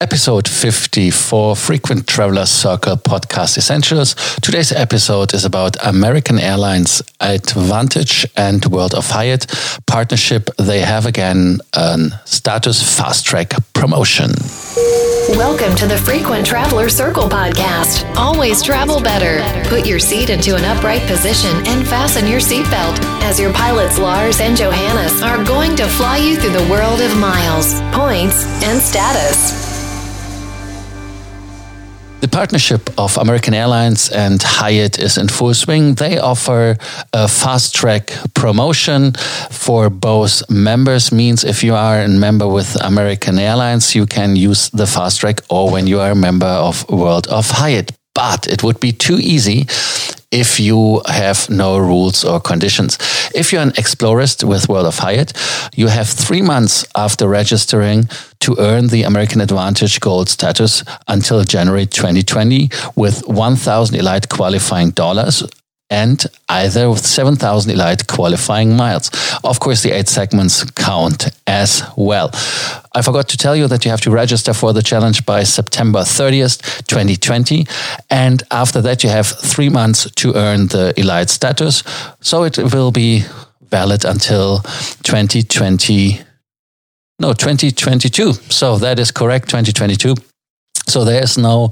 Episode 54 Frequent Traveler Circle Podcast Essentials. Today's episode is about American Airlines Advantage and World of Hyatt partnership. They have again a status fast track promotion. Welcome to the Frequent Traveler Circle podcast. Always travel better. Put your seat into an upright position and fasten your seatbelt as your pilots Lars and Johannes are going to fly you through the world of miles, points, and status. The partnership of American Airlines and Hyatt is in full swing. They offer a fast track promotion for both members. Means if you are a member with American Airlines, you can use the fast track, or when you are a member of World of Hyatt. But it would be too easy if you have no rules or conditions. If you're an explorist with World of Hyatt, you have three months after registering to earn the American Advantage Gold status until January 2020 with 1,000 Elite qualifying dollars and either with 7,000 Elite qualifying miles. Of course, the eight segments count as well. I forgot to tell you that you have to register for the challenge by September 30th, 2020. And after that, you have three months to earn the Elite status. So it will be valid until 2020. No, 2022. So that is correct, 2022. So there's no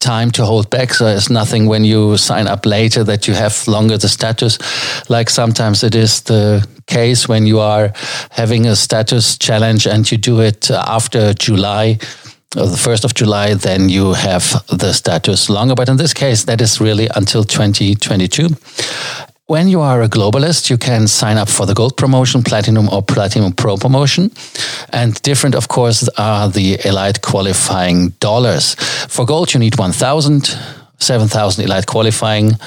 time to hold back. So there's nothing when you sign up later that you have longer the status. Like sometimes it is the case when you are having a status challenge and you do it after July or the 1st of July, then you have the status longer. But in this case, that is really until 2022. When you are a globalist, you can sign up for the gold promotion, platinum or platinum pro promotion. And different, of course, are the elite qualifying dollars. For gold, you need 1,000, 7,000 elite qualifying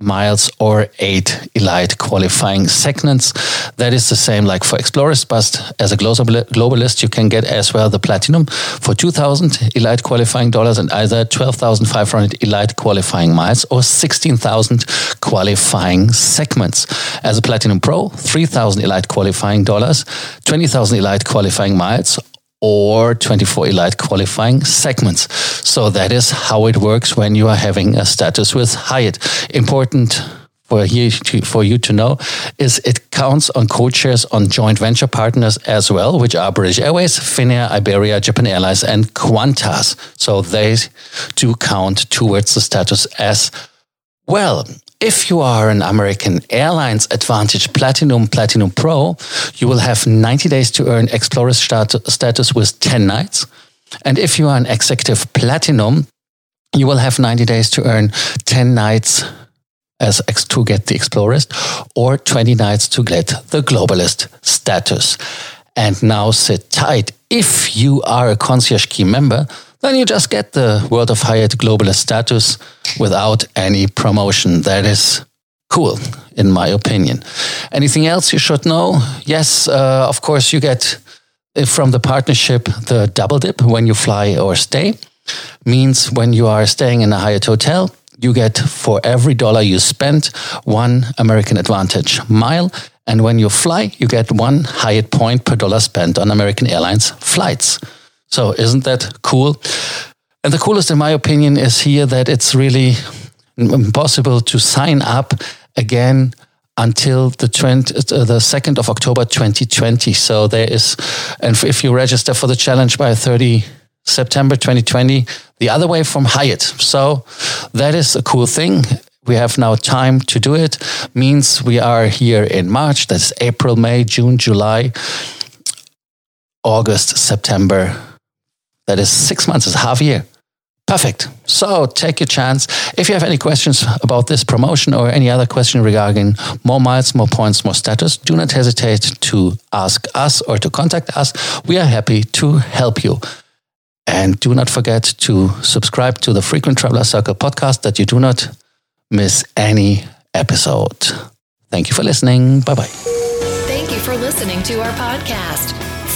miles or eight elite qualifying segments. That is the same like for explorers, but as a globalist, you can get as well the platinum for 2000 elite qualifying dollars and either 12,500 elite qualifying miles or 16,000 qualifying segments. As a platinum pro, 3,000 elite qualifying dollars, 20,000 elite qualifying miles or 24 elite qualifying segments. So that is how it works when you are having a status with Hyatt. Important for you to, for you to know is it counts on codeshares on joint venture partners as well, which are British Airways, Finnair, Iberia, Japan Airlines, and Qantas. So they do count towards the status as well. If you are an American Airlines Advantage Platinum Platinum Pro, you will have 90 days to earn Explorer status with 10 nights. And if you are an Executive Platinum, you will have 90 days to earn 10 nights as to get the Explorist or 20 nights to get the Globalist status. And now sit tight. If you are a Concierge Key member, then you just get the World of Hyatt Globalist status without any promotion. That is cool, in my opinion. Anything else you should know? Yes, uh, of course, you get uh, from the partnership the double dip when you fly or stay. Means when you are staying in a Hyatt hotel, you get for every dollar you spend one American Advantage mile. And when you fly, you get one Hyatt point per dollar spent on American Airlines flights. So isn't that cool? And the coolest, in my opinion, is here that it's really impossible to sign up again until the 20, uh, the 2nd of October 2020. So there is, and if you register for the challenge by 30 September 2020, the other way from Hyatt. So that is a cool thing. We have now time to do it. Means we are here in March. That's April, May, June, July, August, September, that is six months, is half a year. Perfect. So take your chance. If you have any questions about this promotion or any other question regarding more miles, more points, more status, do not hesitate to ask us or to contact us. We are happy to help you. And do not forget to subscribe to the Frequent Traveler Circle podcast that you do not miss any episode. Thank you for listening. Bye bye. Thank you for listening to our podcast.